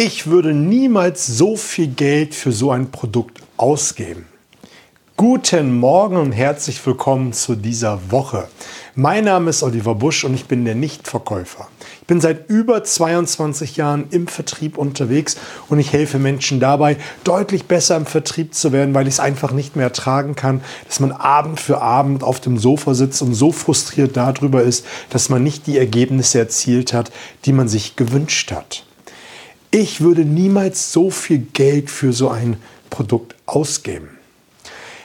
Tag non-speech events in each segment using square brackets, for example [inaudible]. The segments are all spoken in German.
Ich würde niemals so viel Geld für so ein Produkt ausgeben. Guten Morgen und herzlich willkommen zu dieser Woche. Mein Name ist Oliver Busch und ich bin der Nichtverkäufer. Ich bin seit über 22 Jahren im Vertrieb unterwegs und ich helfe Menschen dabei, deutlich besser im Vertrieb zu werden, weil ich es einfach nicht mehr ertragen kann, dass man Abend für Abend auf dem Sofa sitzt und so frustriert darüber ist, dass man nicht die Ergebnisse erzielt hat, die man sich gewünscht hat. Ich würde niemals so viel Geld für so ein Produkt ausgeben.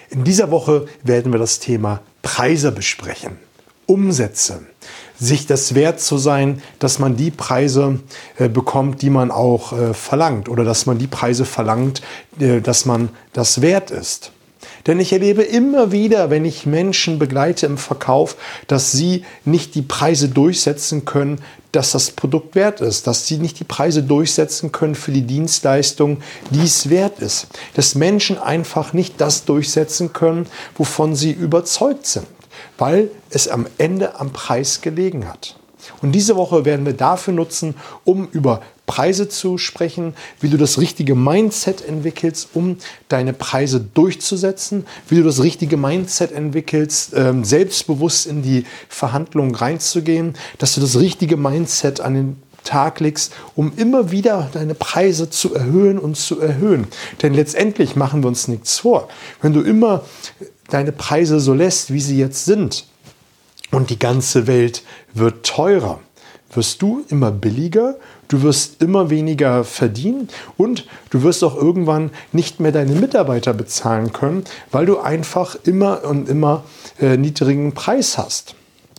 In dieser Woche werden wir das Thema Preise besprechen, Umsätze, sich das wert zu sein, dass man die Preise äh, bekommt, die man auch äh, verlangt oder dass man die Preise verlangt, äh, dass man das wert ist. Denn ich erlebe immer wieder, wenn ich Menschen begleite im Verkauf, dass sie nicht die Preise durchsetzen können, dass das Produkt wert ist, dass sie nicht die Preise durchsetzen können für die Dienstleistung, die es wert ist. Dass Menschen einfach nicht das durchsetzen können, wovon sie überzeugt sind, weil es am Ende am Preis gelegen hat. Und diese Woche werden wir dafür nutzen, um über Preise zu sprechen, wie du das richtige Mindset entwickelst, um deine Preise durchzusetzen, wie du das richtige Mindset entwickelst, ähm, selbstbewusst in die Verhandlungen reinzugehen, dass du das richtige Mindset an den Tag legst, um immer wieder deine Preise zu erhöhen und zu erhöhen. Denn letztendlich machen wir uns nichts vor. Wenn du immer deine Preise so lässt, wie sie jetzt sind, und die ganze Welt wird teurer, wirst du immer billiger, du wirst immer weniger verdienen und du wirst auch irgendwann nicht mehr deine Mitarbeiter bezahlen können, weil du einfach immer und immer äh, niedrigen Preis hast.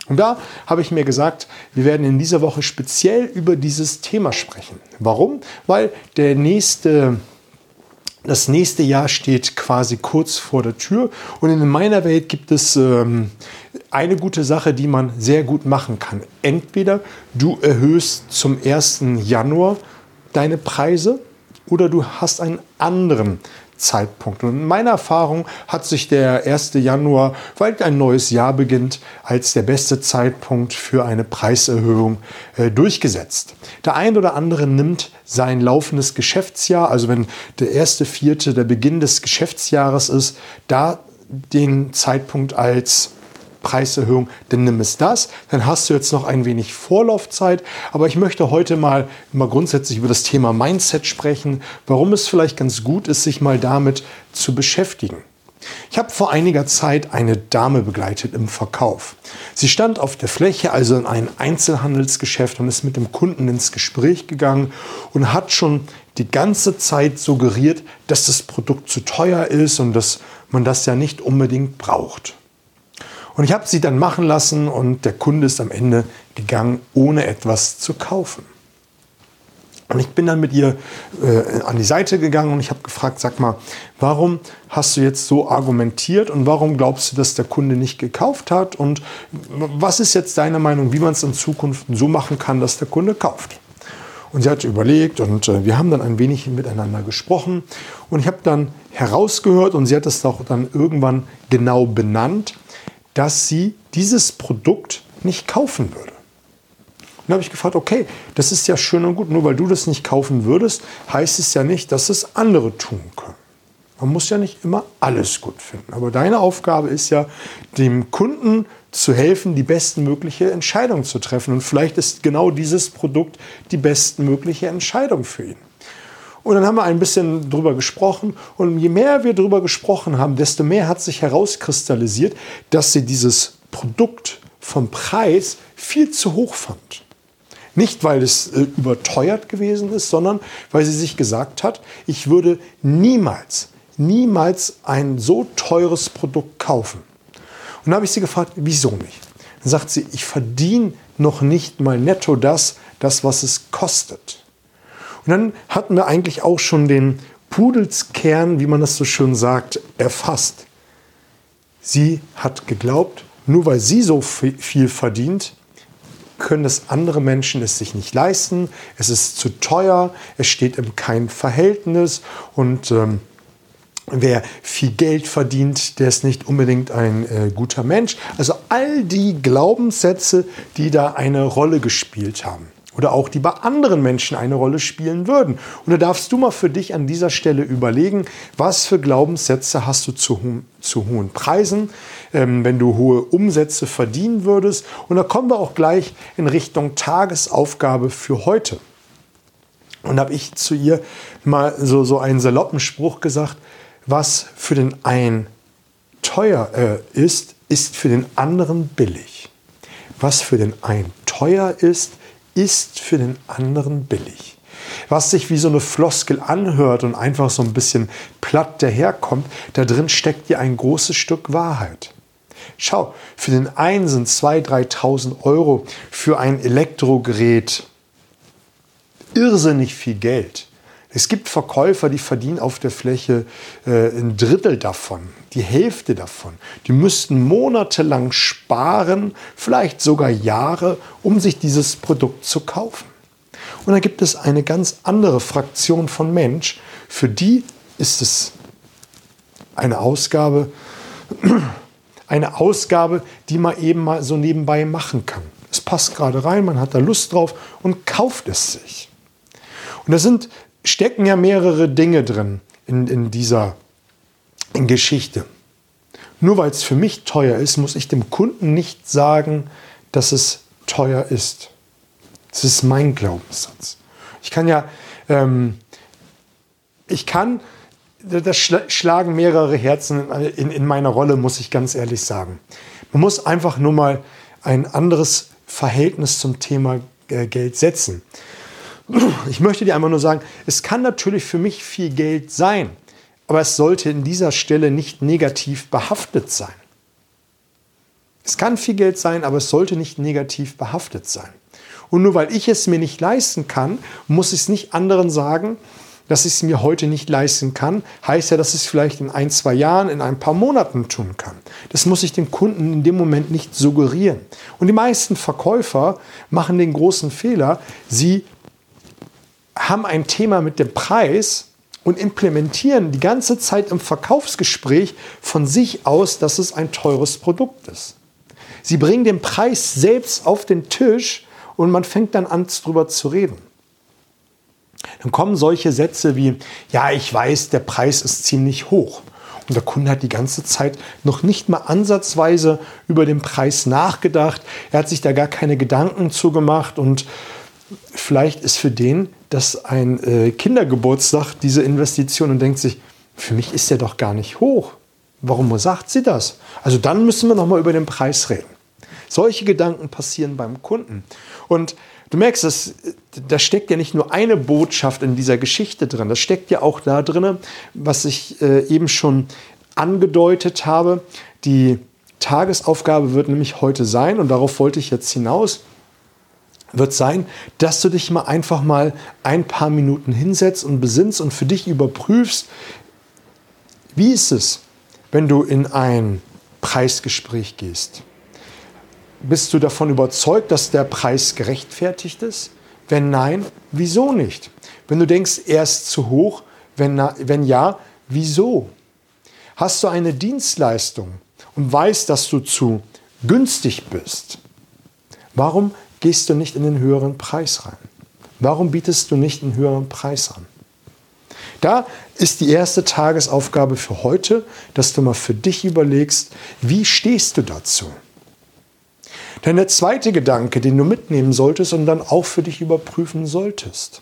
Und da habe ich mir gesagt, wir werden in dieser Woche speziell über dieses Thema sprechen. Warum? Weil der nächste das nächste Jahr steht quasi kurz vor der Tür und in meiner Welt gibt es ähm, eine gute Sache, die man sehr gut machen kann. Entweder du erhöhst zum 1. Januar deine Preise oder du hast einen anderen Zeitpunkt. Und in meiner Erfahrung hat sich der 1. Januar, weil ein neues Jahr beginnt, als der beste Zeitpunkt für eine Preiserhöhung äh, durchgesetzt. Der ein oder andere nimmt sein laufendes Geschäftsjahr, also wenn der erste Vierte der Beginn des Geschäftsjahres ist, da den Zeitpunkt als Preiserhöhung, dann nimm es das. Dann hast du jetzt noch ein wenig Vorlaufzeit. Aber ich möchte heute mal, mal grundsätzlich über das Thema Mindset sprechen, warum es vielleicht ganz gut ist, sich mal damit zu beschäftigen. Ich habe vor einiger Zeit eine Dame begleitet im Verkauf. Sie stand auf der Fläche, also in einem Einzelhandelsgeschäft und ist mit dem Kunden ins Gespräch gegangen und hat schon die ganze Zeit suggeriert, dass das Produkt zu teuer ist und dass man das ja nicht unbedingt braucht. Und ich habe sie dann machen lassen und der Kunde ist am Ende gegangen, ohne etwas zu kaufen. Und ich bin dann mit ihr äh, an die Seite gegangen und ich habe gefragt, sag mal, warum hast du jetzt so argumentiert und warum glaubst du, dass der Kunde nicht gekauft hat? Und was ist jetzt deine Meinung, wie man es in Zukunft so machen kann, dass der Kunde kauft? Und sie hat überlegt und äh, wir haben dann ein wenig miteinander gesprochen und ich habe dann herausgehört und sie hat es auch dann irgendwann genau benannt, dass sie dieses Produkt nicht kaufen würde. Dann habe ich gefragt, okay, das ist ja schön und gut, nur weil du das nicht kaufen würdest, heißt es ja nicht, dass es andere tun können. Man muss ja nicht immer alles gut finden. Aber deine Aufgabe ist ja, dem Kunden zu helfen, die bestmögliche Entscheidung zu treffen. Und vielleicht ist genau dieses Produkt die bestmögliche Entscheidung für ihn. Und dann haben wir ein bisschen drüber gesprochen. Und je mehr wir drüber gesprochen haben, desto mehr hat sich herauskristallisiert, dass sie dieses Produkt vom Preis viel zu hoch fand. Nicht, weil es äh, überteuert gewesen ist, sondern weil sie sich gesagt hat, ich würde niemals, niemals ein so teures Produkt kaufen. Und dann habe ich sie gefragt, wieso nicht? Dann sagt sie, ich verdiene noch nicht mal netto das, das, was es kostet. Und dann hatten wir eigentlich auch schon den Pudelskern, wie man das so schön sagt, erfasst. Sie hat geglaubt, nur weil sie so viel verdient, können es andere Menschen es sich nicht leisten. Es ist zu teuer, es steht im kein Verhältnis und ähm, wer viel Geld verdient, der ist nicht unbedingt ein äh, guter Mensch. Also all die Glaubenssätze, die da eine Rolle gespielt haben. Oder auch die bei anderen Menschen eine Rolle spielen würden. Und da darfst du mal für dich an dieser Stelle überlegen, was für Glaubenssätze hast du zu, zu hohen Preisen, ähm, wenn du hohe Umsätze verdienen würdest. Und da kommen wir auch gleich in Richtung Tagesaufgabe für heute. Und habe ich zu ihr mal so, so einen saloppen Spruch gesagt, was für den einen teuer äh, ist, ist für den anderen billig. Was für den einen teuer ist, ist für den anderen billig. Was sich wie so eine Floskel anhört und einfach so ein bisschen platt daherkommt, da drin steckt ja ein großes Stück Wahrheit. Schau, für den einen sind 2.000, 3.000 Euro für ein Elektrogerät irrsinnig viel Geld. Es gibt Verkäufer, die verdienen auf der Fläche äh, ein Drittel davon, die Hälfte davon. Die müssten monatelang sparen, vielleicht sogar Jahre, um sich dieses Produkt zu kaufen. Und dann gibt es eine ganz andere Fraktion von Mensch, für die ist es eine Ausgabe, [clears throat] eine Ausgabe, die man eben mal so nebenbei machen kann. Es passt gerade rein, man hat da Lust drauf und kauft es sich. Und da sind stecken ja mehrere Dinge drin in, in dieser Geschichte. Nur weil es für mich teuer ist, muss ich dem Kunden nicht sagen, dass es teuer ist. Das ist mein Glaubenssatz. Ich kann ja, ähm, ich kann, das schlagen mehrere Herzen in, in meiner Rolle, muss ich ganz ehrlich sagen. Man muss einfach nur mal ein anderes Verhältnis zum Thema äh, Geld setzen. Ich möchte dir einmal nur sagen, es kann natürlich für mich viel Geld sein, aber es sollte in dieser Stelle nicht negativ behaftet sein. Es kann viel Geld sein, aber es sollte nicht negativ behaftet sein. Und nur weil ich es mir nicht leisten kann, muss ich es nicht anderen sagen, dass ich es mir heute nicht leisten kann, heißt ja, dass ich es vielleicht in ein, zwei Jahren, in ein paar Monaten tun kann. Das muss ich dem Kunden in dem Moment nicht suggerieren. Und die meisten Verkäufer machen den großen Fehler, sie haben ein Thema mit dem Preis und implementieren die ganze Zeit im Verkaufsgespräch von sich aus, dass es ein teures Produkt ist. Sie bringen den Preis selbst auf den Tisch und man fängt dann an, darüber zu reden. Dann kommen solche Sätze wie, ja, ich weiß, der Preis ist ziemlich hoch. Und der Kunde hat die ganze Zeit noch nicht mal ansatzweise über den Preis nachgedacht. Er hat sich da gar keine Gedanken zugemacht und vielleicht ist für den das ein äh, Kindergeburtstag, diese Investition, und denkt sich, für mich ist der doch gar nicht hoch. Warum sagt sie das? Also dann müssen wir nochmal über den Preis reden. Solche Gedanken passieren beim Kunden. Und du merkst, das, da steckt ja nicht nur eine Botschaft in dieser Geschichte drin, das steckt ja auch da drin, was ich äh, eben schon angedeutet habe. Die Tagesaufgabe wird nämlich heute sein, und darauf wollte ich jetzt hinaus, wird sein, dass du dich mal einfach mal ein paar Minuten hinsetzt und besinnst und für dich überprüfst, wie ist es, wenn du in ein Preisgespräch gehst? Bist du davon überzeugt, dass der Preis gerechtfertigt ist? Wenn nein, wieso nicht? Wenn du denkst, er ist zu hoch, wenn, wenn ja, wieso? Hast du eine Dienstleistung und weißt, dass du zu günstig bist? Warum gehst du nicht in den höheren Preis rein? Warum bietest du nicht einen höheren Preis an? Da ist die erste Tagesaufgabe für heute, dass du mal für dich überlegst, wie stehst du dazu? Denn der zweite Gedanke, den du mitnehmen solltest und dann auch für dich überprüfen solltest.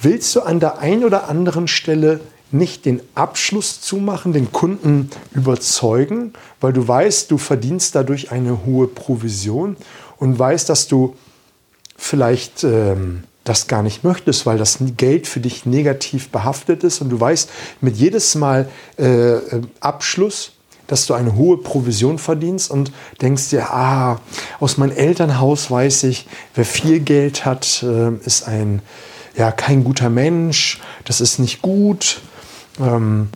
Willst du an der einen oder anderen Stelle nicht den Abschluss zumachen, den Kunden überzeugen, weil du weißt, du verdienst dadurch eine hohe Provision und weißt, dass du vielleicht ähm, das gar nicht möchtest, weil das Geld für dich negativ behaftet ist und du weißt mit jedes Mal äh, äh, Abschluss, dass du eine hohe Provision verdienst und denkst dir, ah, aus meinem Elternhaus weiß ich, wer viel Geld hat, äh, ist ein ja kein guter Mensch, das ist nicht gut. Ähm,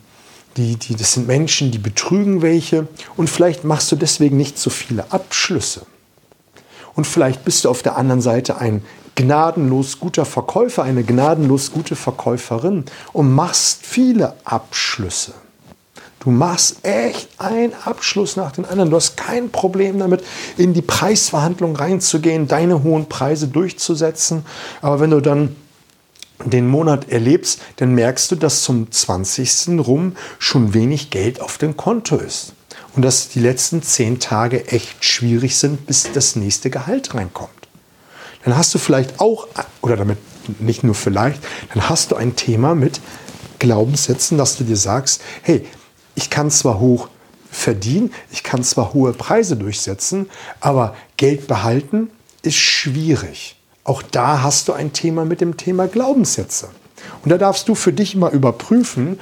die, die, das sind Menschen, die betrügen welche und vielleicht machst du deswegen nicht so viele Abschlüsse. Und vielleicht bist du auf der anderen Seite ein gnadenlos guter Verkäufer, eine gnadenlos gute Verkäuferin und machst viele Abschlüsse. Du machst echt einen Abschluss nach dem anderen. Du hast kein Problem damit, in die Preisverhandlung reinzugehen, deine hohen Preise durchzusetzen. Aber wenn du dann den Monat erlebst, dann merkst du, dass zum 20. rum schon wenig Geld auf dem Konto ist. Und dass die letzten zehn Tage echt schwierig sind, bis das nächste Gehalt reinkommt. Dann hast du vielleicht auch, oder damit nicht nur vielleicht, dann hast du ein Thema mit Glaubenssätzen, dass du dir sagst, hey, ich kann zwar hoch verdienen, ich kann zwar hohe Preise durchsetzen, aber Geld behalten ist schwierig. Auch da hast du ein Thema mit dem Thema Glaubenssätze. Und da darfst du für dich mal überprüfen,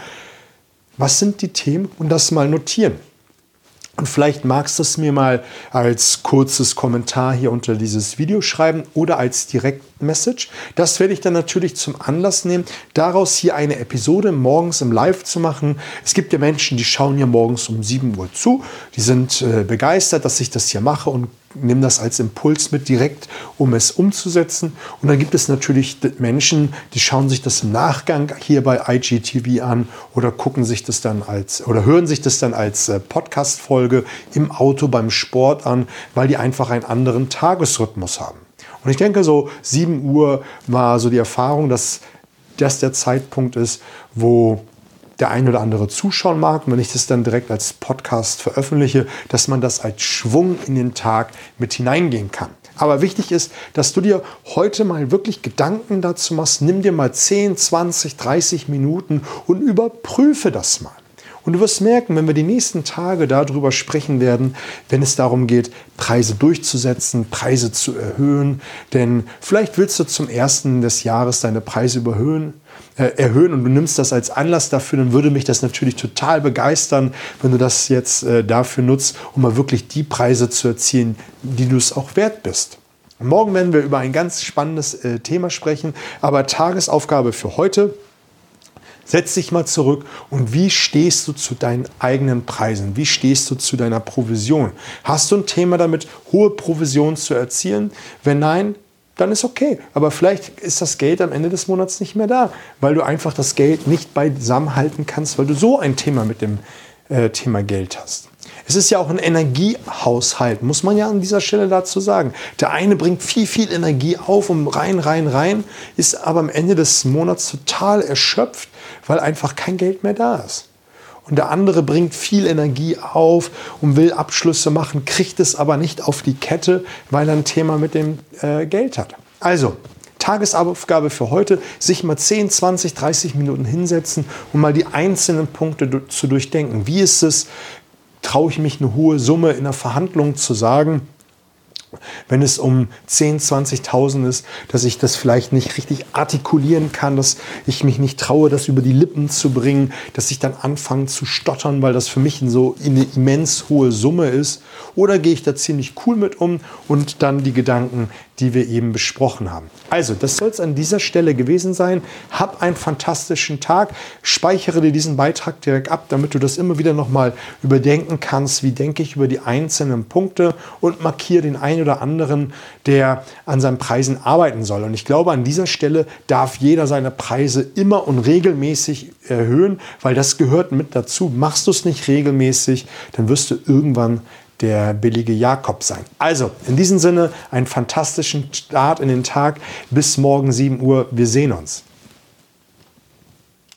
was sind die Themen und das mal notieren. Und vielleicht magst du es mir mal als kurzes Kommentar hier unter dieses Video schreiben oder als Direktmessage. Das werde ich dann natürlich zum Anlass nehmen, daraus hier eine Episode morgens im Live zu machen. Es gibt ja Menschen, die schauen hier morgens um 7 Uhr zu. Die sind äh, begeistert, dass ich das hier mache und nimm das als Impuls mit direkt, um es umzusetzen. Und dann gibt es natürlich Menschen, die schauen sich das im Nachgang hier bei IGTV an oder gucken sich das dann als oder hören sich das dann als äh, Podcast-Folge im Auto beim Sport an, weil die einfach einen anderen Tagesrhythmus haben. Und ich denke, so 7 Uhr war so die Erfahrung, dass das der Zeitpunkt ist, wo der ein oder andere zuschauen mag, und wenn ich das dann direkt als Podcast veröffentliche, dass man das als Schwung in den Tag mit hineingehen kann. Aber wichtig ist, dass du dir heute mal wirklich Gedanken dazu machst. Nimm dir mal 10, 20, 30 Minuten und überprüfe das mal. Und du wirst merken, wenn wir die nächsten Tage darüber sprechen werden, wenn es darum geht, Preise durchzusetzen, Preise zu erhöhen, denn vielleicht willst du zum ersten des Jahres deine Preise überhöhen, äh, erhöhen und du nimmst das als Anlass dafür, dann würde mich das natürlich total begeistern, wenn du das jetzt äh, dafür nutzt, um mal wirklich die Preise zu erzielen, die du es auch wert bist. Morgen werden wir über ein ganz spannendes äh, Thema sprechen, aber Tagesaufgabe für heute Setz dich mal zurück und wie stehst du zu deinen eigenen Preisen? Wie stehst du zu deiner Provision? Hast du ein Thema damit, hohe Provision zu erzielen? Wenn nein, dann ist okay. Aber vielleicht ist das Geld am Ende des Monats nicht mehr da, weil du einfach das Geld nicht beisammen halten kannst, weil du so ein Thema mit dem äh, Thema Geld hast. Es ist ja auch ein Energiehaushalt, muss man ja an dieser Stelle dazu sagen. Der eine bringt viel, viel Energie auf und rein, rein, rein, ist aber am Ende des Monats total erschöpft, weil einfach kein Geld mehr da ist. Und der andere bringt viel Energie auf und will Abschlüsse machen, kriegt es aber nicht auf die Kette, weil er ein Thema mit dem äh, Geld hat. Also, Tagesaufgabe für heute, sich mal 10, 20, 30 Minuten hinsetzen und mal die einzelnen Punkte zu durchdenken. Wie ist es, traue ich mich eine hohe Summe in der Verhandlung zu sagen? wenn es um 10, 20.000 ist, dass ich das vielleicht nicht richtig artikulieren kann, dass ich mich nicht traue, das über die Lippen zu bringen, dass ich dann anfange zu stottern, weil das für mich so eine immens hohe Summe ist. Oder gehe ich da ziemlich cool mit um und dann die Gedanken, die wir eben besprochen haben. Also, das soll es an dieser Stelle gewesen sein. Hab einen fantastischen Tag. Speichere dir diesen Beitrag direkt ab, damit du das immer wieder nochmal überdenken kannst. Wie denke ich über die einzelnen Punkte und markiere den einen oder anderen, der an seinen Preisen arbeiten soll. Und ich glaube, an dieser Stelle darf jeder seine Preise immer und regelmäßig erhöhen, weil das gehört mit dazu. Machst du es nicht regelmäßig, dann wirst du irgendwann der billige Jakob sein. Also, in diesem Sinne, einen fantastischen Start in den Tag. Bis morgen 7 Uhr. Wir sehen uns.